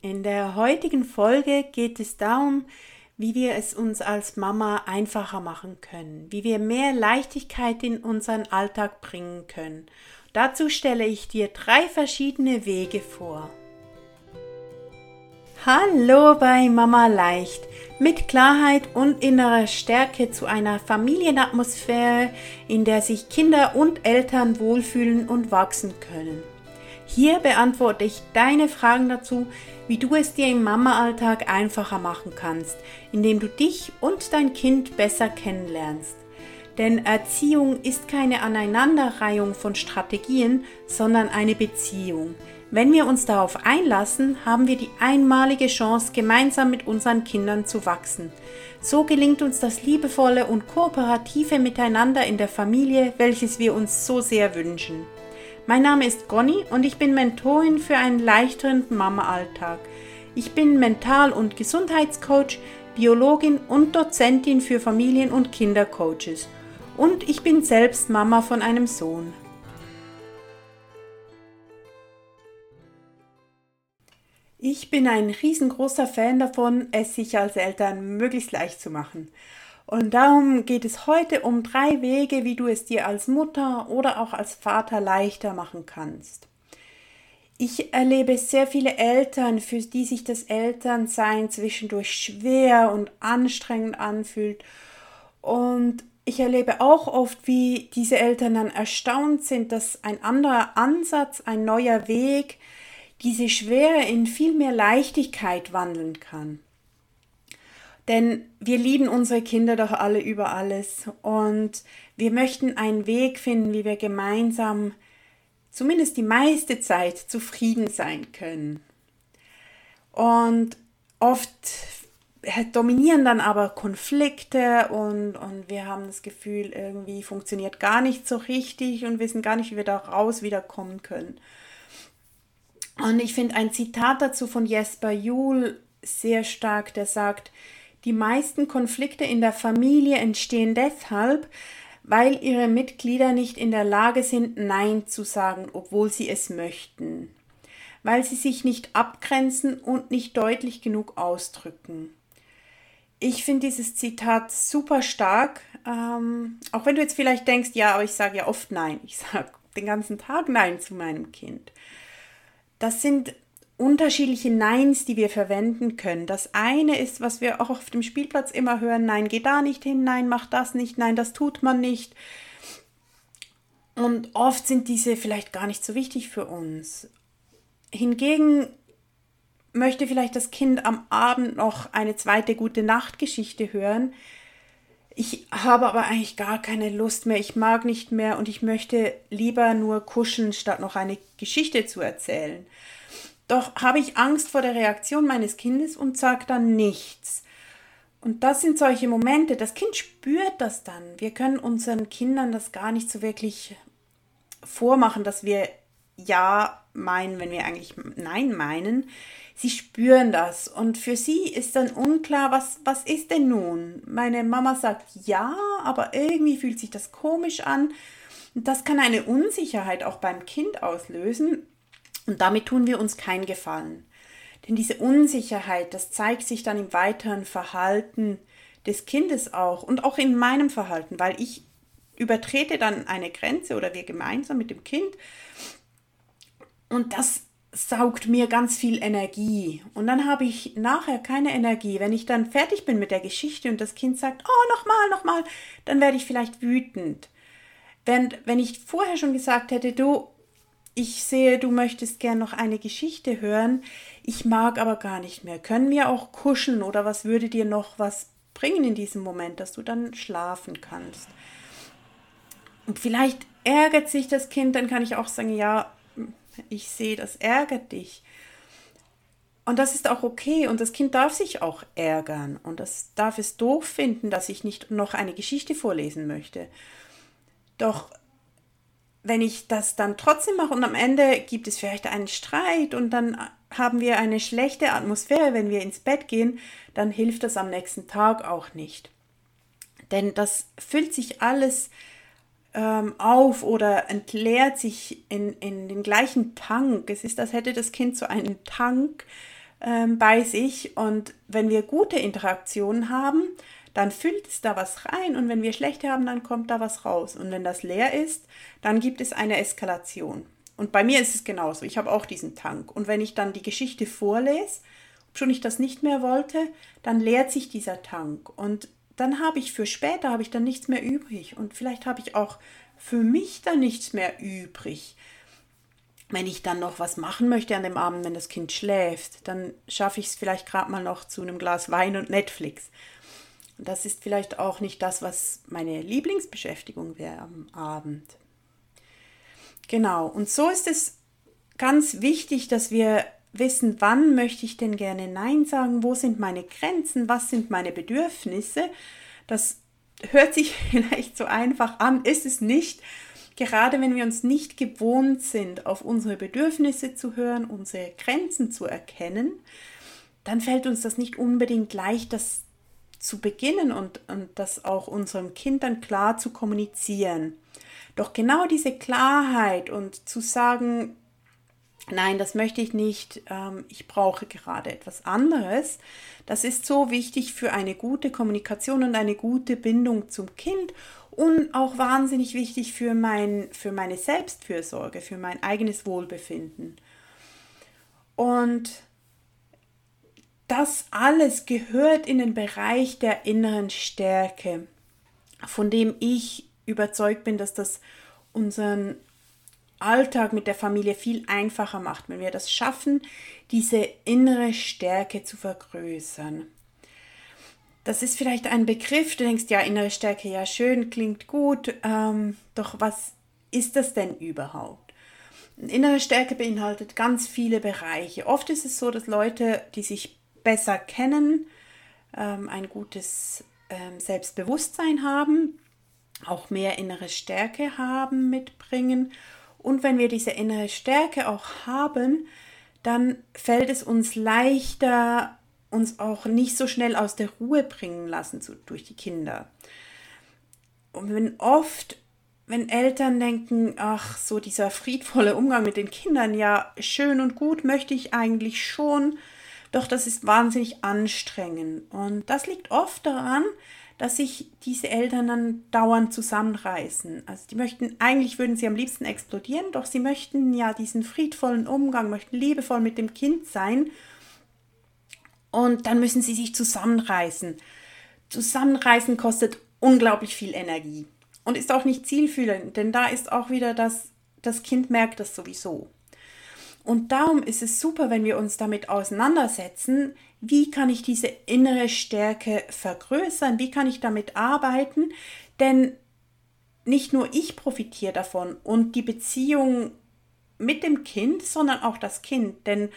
In der heutigen Folge geht es darum, wie wir es uns als Mama einfacher machen können, wie wir mehr Leichtigkeit in unseren Alltag bringen können. Dazu stelle ich dir drei verschiedene Wege vor. Hallo bei Mama Leicht. Mit Klarheit und innerer Stärke zu einer Familienatmosphäre, in der sich Kinder und Eltern wohlfühlen und wachsen können. Hier beantworte ich deine Fragen dazu, wie du es dir im Mama-Alltag einfacher machen kannst, indem du dich und dein Kind besser kennenlernst. Denn Erziehung ist keine Aneinanderreihung von Strategien, sondern eine Beziehung. Wenn wir uns darauf einlassen, haben wir die einmalige Chance, gemeinsam mit unseren Kindern zu wachsen. So gelingt uns das liebevolle und kooperative Miteinander in der Familie, welches wir uns so sehr wünschen. Mein Name ist Conny und ich bin Mentorin für einen leichteren Mama-Alltag. Ich bin Mental- und Gesundheitscoach, Biologin und Dozentin für Familien- und Kindercoaches. Und ich bin selbst Mama von einem Sohn. Ich bin ein riesengroßer Fan davon, es sich als Eltern möglichst leicht zu machen. Und darum geht es heute um drei Wege, wie du es dir als Mutter oder auch als Vater leichter machen kannst. Ich erlebe sehr viele Eltern, für die sich das Elternsein zwischendurch schwer und anstrengend anfühlt. Und ich erlebe auch oft, wie diese Eltern dann erstaunt sind, dass ein anderer Ansatz, ein neuer Weg diese Schwere in viel mehr Leichtigkeit wandeln kann. Denn wir lieben unsere Kinder doch alle über alles und wir möchten einen Weg finden, wie wir gemeinsam zumindest die meiste Zeit zufrieden sein können. Und oft dominieren dann aber Konflikte und, und wir haben das Gefühl, irgendwie funktioniert gar nicht so richtig und wissen gar nicht, wie wir da raus wiederkommen können. Und ich finde ein Zitat dazu von Jesper Juhl sehr stark, der sagt, die meisten Konflikte in der Familie entstehen deshalb, weil ihre Mitglieder nicht in der Lage sind, Nein zu sagen, obwohl sie es möchten, weil sie sich nicht abgrenzen und nicht deutlich genug ausdrücken. Ich finde dieses Zitat super stark, ähm, auch wenn du jetzt vielleicht denkst, ja, aber ich sage ja oft Nein, ich sage den ganzen Tag Nein zu meinem Kind. Das sind unterschiedliche Neins, die wir verwenden können. Das eine ist, was wir auch auf dem Spielplatz immer hören, nein, geh da nicht hin, nein, mach das nicht, nein, das tut man nicht. Und oft sind diese vielleicht gar nicht so wichtig für uns. Hingegen möchte vielleicht das Kind am Abend noch eine zweite gute Nachtgeschichte hören. Ich habe aber eigentlich gar keine Lust mehr, ich mag nicht mehr und ich möchte lieber nur kuscheln, statt noch eine Geschichte zu erzählen. Doch habe ich Angst vor der Reaktion meines Kindes und sage dann nichts. Und das sind solche Momente, das Kind spürt das dann. Wir können unseren Kindern das gar nicht so wirklich vormachen, dass wir Ja meinen, wenn wir eigentlich Nein meinen. Sie spüren das und für sie ist dann unklar, was, was ist denn nun? Meine Mama sagt ja, aber irgendwie fühlt sich das komisch an. Und das kann eine Unsicherheit auch beim Kind auslösen und damit tun wir uns keinen Gefallen. Denn diese Unsicherheit, das zeigt sich dann im weiteren Verhalten des Kindes auch und auch in meinem Verhalten, weil ich übertrete dann eine Grenze oder wir gemeinsam mit dem Kind und das saugt mir ganz viel Energie. Und dann habe ich nachher keine Energie. Wenn ich dann fertig bin mit der Geschichte und das Kind sagt, oh, nochmal, nochmal, dann werde ich vielleicht wütend. Wenn, wenn ich vorher schon gesagt hätte, du, ich sehe, du möchtest gern noch eine Geschichte hören. Ich mag aber gar nicht mehr. Können wir auch kuscheln oder was würde dir noch was bringen in diesem Moment, dass du dann schlafen kannst? Und vielleicht ärgert sich das Kind, dann kann ich auch sagen, ja, ich sehe, das ärgert dich. Und das ist auch okay und das Kind darf sich auch ärgern und das darf es doof finden, dass ich nicht noch eine Geschichte vorlesen möchte. Doch wenn ich das dann trotzdem mache und am Ende gibt es vielleicht einen Streit und dann haben wir eine schlechte Atmosphäre, wenn wir ins Bett gehen, dann hilft das am nächsten Tag auch nicht. Denn das füllt sich alles ähm, auf oder entleert sich in, in den gleichen Tank. Es ist, als hätte das Kind so einen Tank ähm, bei sich. Und wenn wir gute Interaktionen haben, dann füllt es da was rein und wenn wir schlechte haben, dann kommt da was raus. Und wenn das leer ist, dann gibt es eine Eskalation. Und bei mir ist es genauso. Ich habe auch diesen Tank. Und wenn ich dann die Geschichte vorlese, schon ich das nicht mehr wollte, dann leert sich dieser Tank. Und dann habe ich für später habe ich dann nichts mehr übrig. Und vielleicht habe ich auch für mich dann nichts mehr übrig. Wenn ich dann noch was machen möchte an dem Abend, wenn das Kind schläft, dann schaffe ich es vielleicht gerade mal noch zu einem Glas Wein und Netflix. Das ist vielleicht auch nicht das, was meine Lieblingsbeschäftigung wäre am Abend. Genau, und so ist es ganz wichtig, dass wir wissen, wann möchte ich denn gerne Nein sagen, wo sind meine Grenzen, was sind meine Bedürfnisse. Das hört sich vielleicht so einfach an, ist es nicht. Gerade wenn wir uns nicht gewohnt sind, auf unsere Bedürfnisse zu hören, unsere Grenzen zu erkennen, dann fällt uns das nicht unbedingt leicht, das zu beginnen und, und das auch unserem Kind dann klar zu kommunizieren. Doch genau diese Klarheit und zu sagen, nein, das möchte ich nicht, ähm, ich brauche gerade etwas anderes, das ist so wichtig für eine gute Kommunikation und eine gute Bindung zum Kind und auch wahnsinnig wichtig für, mein, für meine Selbstfürsorge, für mein eigenes Wohlbefinden. Und das alles gehört in den Bereich der inneren Stärke, von dem ich überzeugt bin, dass das unseren Alltag mit der Familie viel einfacher macht, wenn wir das schaffen, diese innere Stärke zu vergrößern. Das ist vielleicht ein Begriff, du denkst, ja, innere Stärke, ja, schön, klingt gut, ähm, doch was ist das denn überhaupt? Innere Stärke beinhaltet ganz viele Bereiche. Oft ist es so, dass Leute, die sich besser kennen, ähm, ein gutes ähm, Selbstbewusstsein haben, auch mehr innere Stärke haben, mitbringen. Und wenn wir diese innere Stärke auch haben, dann fällt es uns leichter, uns auch nicht so schnell aus der Ruhe bringen lassen zu, durch die Kinder. Und wenn oft, wenn Eltern denken, ach, so dieser friedvolle Umgang mit den Kindern, ja, schön und gut möchte ich eigentlich schon, doch das ist wahnsinnig anstrengend. Und das liegt oft daran, dass sich diese Eltern dann dauernd zusammenreißen. Also die möchten, eigentlich würden sie am liebsten explodieren, doch sie möchten ja diesen friedvollen Umgang, möchten liebevoll mit dem Kind sein. Und dann müssen sie sich zusammenreißen. Zusammenreißen kostet unglaublich viel Energie und ist auch nicht zielführend, denn da ist auch wieder das, das Kind merkt das sowieso. Und darum ist es super, wenn wir uns damit auseinandersetzen, wie kann ich diese innere Stärke vergrößern, wie kann ich damit arbeiten, denn nicht nur ich profitiere davon und die Beziehung mit dem Kind, sondern auch das Kind, denn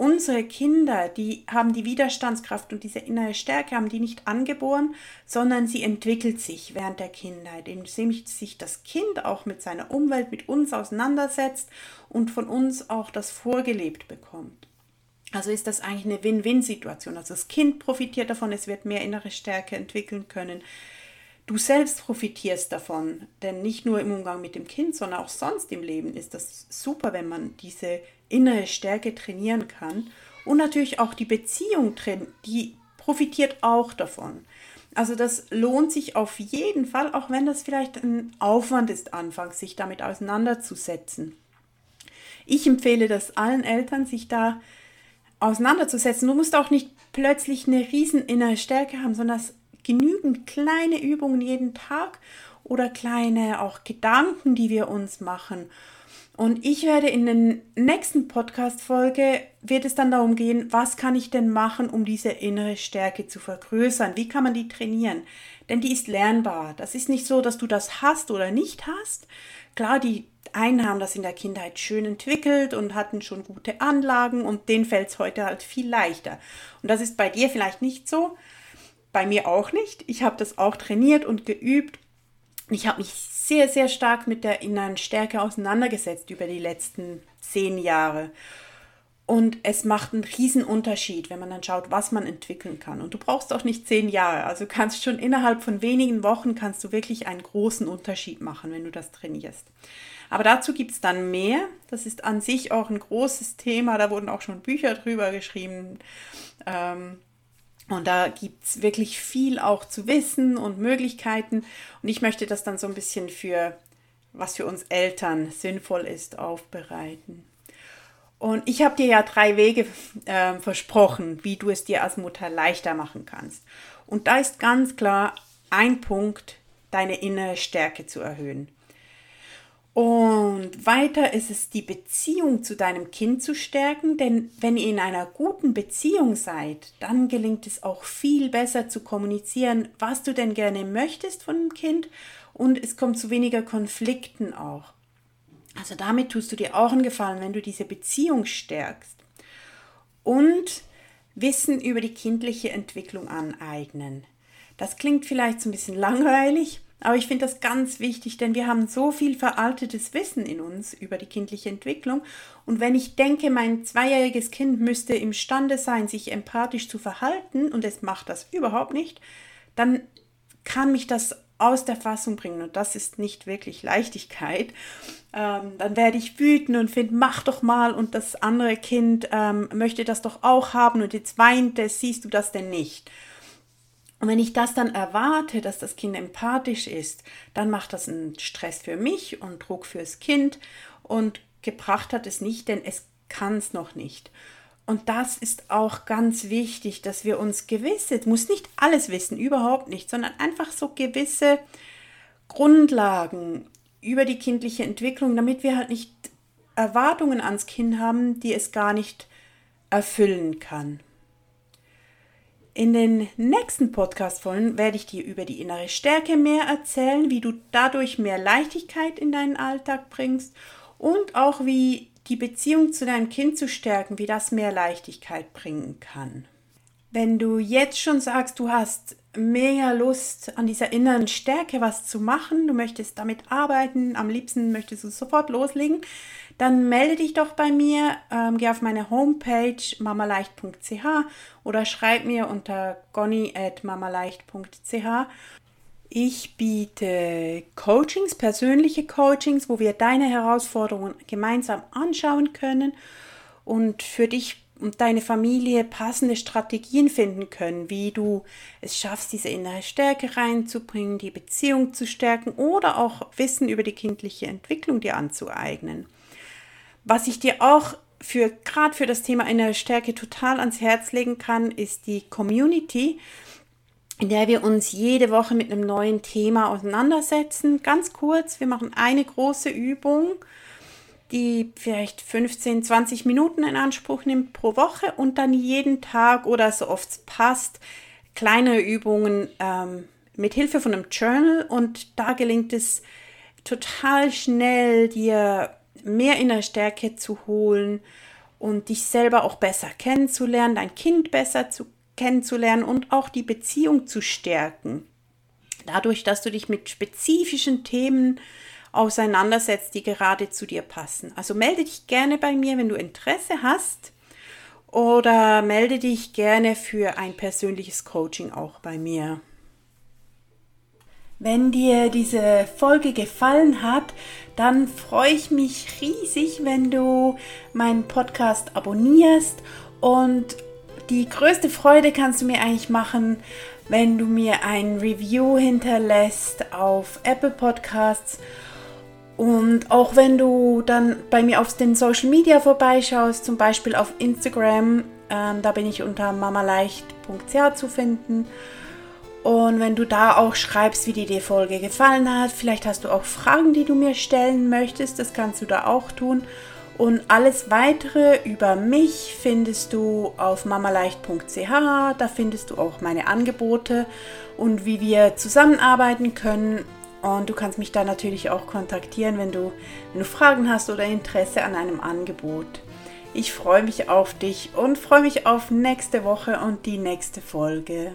unsere Kinder, die haben die Widerstandskraft und diese innere Stärke, haben die nicht angeboren, sondern sie entwickelt sich während der Kindheit, indem sich das Kind auch mit seiner Umwelt, mit uns auseinandersetzt und von uns auch das vorgelebt bekommt. Also ist das eigentlich eine Win-Win-Situation. Also das Kind profitiert davon, es wird mehr innere Stärke entwickeln können. Du selbst profitierst davon, denn nicht nur im Umgang mit dem Kind, sondern auch sonst im Leben ist das super, wenn man diese innere Stärke trainieren kann. Und natürlich auch die Beziehung, die profitiert auch davon. Also das lohnt sich auf jeden Fall, auch wenn das vielleicht ein Aufwand ist, anfangs sich damit auseinanderzusetzen. Ich empfehle das allen Eltern, sich da auseinanderzusetzen. Du musst auch nicht plötzlich eine riesen innere Stärke haben, sondern genügend kleine Übungen jeden Tag oder kleine auch Gedanken, die wir uns machen. Und ich werde in der nächsten Podcast-Folge, wird es dann darum gehen, was kann ich denn machen, um diese innere Stärke zu vergrößern? Wie kann man die trainieren? Denn die ist lernbar. Das ist nicht so, dass du das hast oder nicht hast. Klar, die einen haben das in der Kindheit schön entwickelt und hatten schon gute Anlagen und denen fällt es heute halt viel leichter. Und das ist bei dir vielleicht nicht so, bei mir auch nicht. Ich habe das auch trainiert und geübt. Ich habe mich sehr, sehr stark mit der inneren Stärke auseinandergesetzt über die letzten zehn Jahre. Und es macht einen riesen Unterschied, wenn man dann schaut, was man entwickeln kann. Und du brauchst auch nicht zehn Jahre. Also kannst schon innerhalb von wenigen Wochen kannst du wirklich einen großen Unterschied machen, wenn du das trainierst. Aber dazu gibt es dann mehr. Das ist an sich auch ein großes Thema. Da wurden auch schon Bücher drüber geschrieben. Ähm, und da gibt es wirklich viel auch zu wissen und Möglichkeiten. Und ich möchte das dann so ein bisschen für, was für uns Eltern sinnvoll ist, aufbereiten. Und ich habe dir ja drei Wege äh, versprochen, wie du es dir als Mutter leichter machen kannst. Und da ist ganz klar ein Punkt, deine innere Stärke zu erhöhen. Und weiter ist es die Beziehung zu deinem Kind zu stärken, denn wenn ihr in einer guten Beziehung seid, dann gelingt es auch viel besser zu kommunizieren, was du denn gerne möchtest von dem Kind und es kommt zu weniger Konflikten auch. Also damit tust du dir auch einen Gefallen, wenn du diese Beziehung stärkst. Und Wissen über die kindliche Entwicklung aneignen. Das klingt vielleicht so ein bisschen langweilig, aber ich finde das ganz wichtig, denn wir haben so viel veraltetes Wissen in uns über die kindliche Entwicklung. Und wenn ich denke, mein zweijähriges Kind müsste imstande sein, sich empathisch zu verhalten, und es macht das überhaupt nicht, dann kann mich das aus der Fassung bringen. Und das ist nicht wirklich Leichtigkeit. Ähm, dann werde ich wütend und finde, mach doch mal. Und das andere Kind ähm, möchte das doch auch haben. Und jetzt weint es, siehst du das denn nicht? Und wenn ich das dann erwarte, dass das Kind empathisch ist, dann macht das einen Stress für mich und Druck fürs Kind und gebracht hat es nicht, denn es kann es noch nicht. Und das ist auch ganz wichtig, dass wir uns gewisse, muss nicht alles wissen, überhaupt nicht, sondern einfach so gewisse Grundlagen über die kindliche Entwicklung, damit wir halt nicht Erwartungen ans Kind haben, die es gar nicht erfüllen kann. In den nächsten Podcast-Folgen werde ich dir über die innere Stärke mehr erzählen, wie du dadurch mehr Leichtigkeit in deinen Alltag bringst und auch wie die Beziehung zu deinem Kind zu stärken, wie das mehr Leichtigkeit bringen kann. Wenn du jetzt schon sagst, du hast mega Lust an dieser inneren Stärke was zu machen, du möchtest damit arbeiten, am liebsten möchtest du sofort loslegen, dann melde dich doch bei mir, ähm, geh auf meine Homepage mamaleicht.ch oder schreib mir unter gonny.mamaleicht.ch. Ich biete Coachings, persönliche Coachings, wo wir deine Herausforderungen gemeinsam anschauen können und für dich und deine Familie passende Strategien finden können, wie du es schaffst, diese innere Stärke reinzubringen, die Beziehung zu stärken oder auch Wissen über die kindliche Entwicklung dir anzueignen. Was ich dir auch für gerade für das Thema innere Stärke total ans Herz legen kann, ist die Community, in der wir uns jede Woche mit einem neuen Thema auseinandersetzen. Ganz kurz, wir machen eine große Übung die vielleicht 15, 20 Minuten in Anspruch nimmt pro Woche und dann jeden Tag oder so oft es passt, kleine Übungen ähm, mit Hilfe von einem Journal und da gelingt es total schnell, dir mehr innere Stärke zu holen und dich selber auch besser kennenzulernen, dein Kind besser zu kennenzulernen und auch die Beziehung zu stärken. Dadurch, dass du dich mit spezifischen Themen auseinandersetzt, die gerade zu dir passen. Also melde dich gerne bei mir, wenn du Interesse hast oder melde dich gerne für ein persönliches Coaching auch bei mir. Wenn dir diese Folge gefallen hat, dann freue ich mich riesig, wenn du meinen Podcast abonnierst und die größte Freude kannst du mir eigentlich machen, wenn du mir ein Review hinterlässt auf Apple Podcasts und auch wenn du dann bei mir auf den Social Media vorbeischaust, zum Beispiel auf Instagram, ähm, da bin ich unter mamaleicht.ch zu finden. Und wenn du da auch schreibst, wie dir die Folge gefallen hat, vielleicht hast du auch Fragen, die du mir stellen möchtest, das kannst du da auch tun. Und alles weitere über mich findest du auf mamaleicht.ch. Da findest du auch meine Angebote und wie wir zusammenarbeiten können und du kannst mich da natürlich auch kontaktieren, wenn du, wenn du Fragen hast oder Interesse an einem Angebot. Ich freue mich auf dich und freue mich auf nächste Woche und die nächste Folge.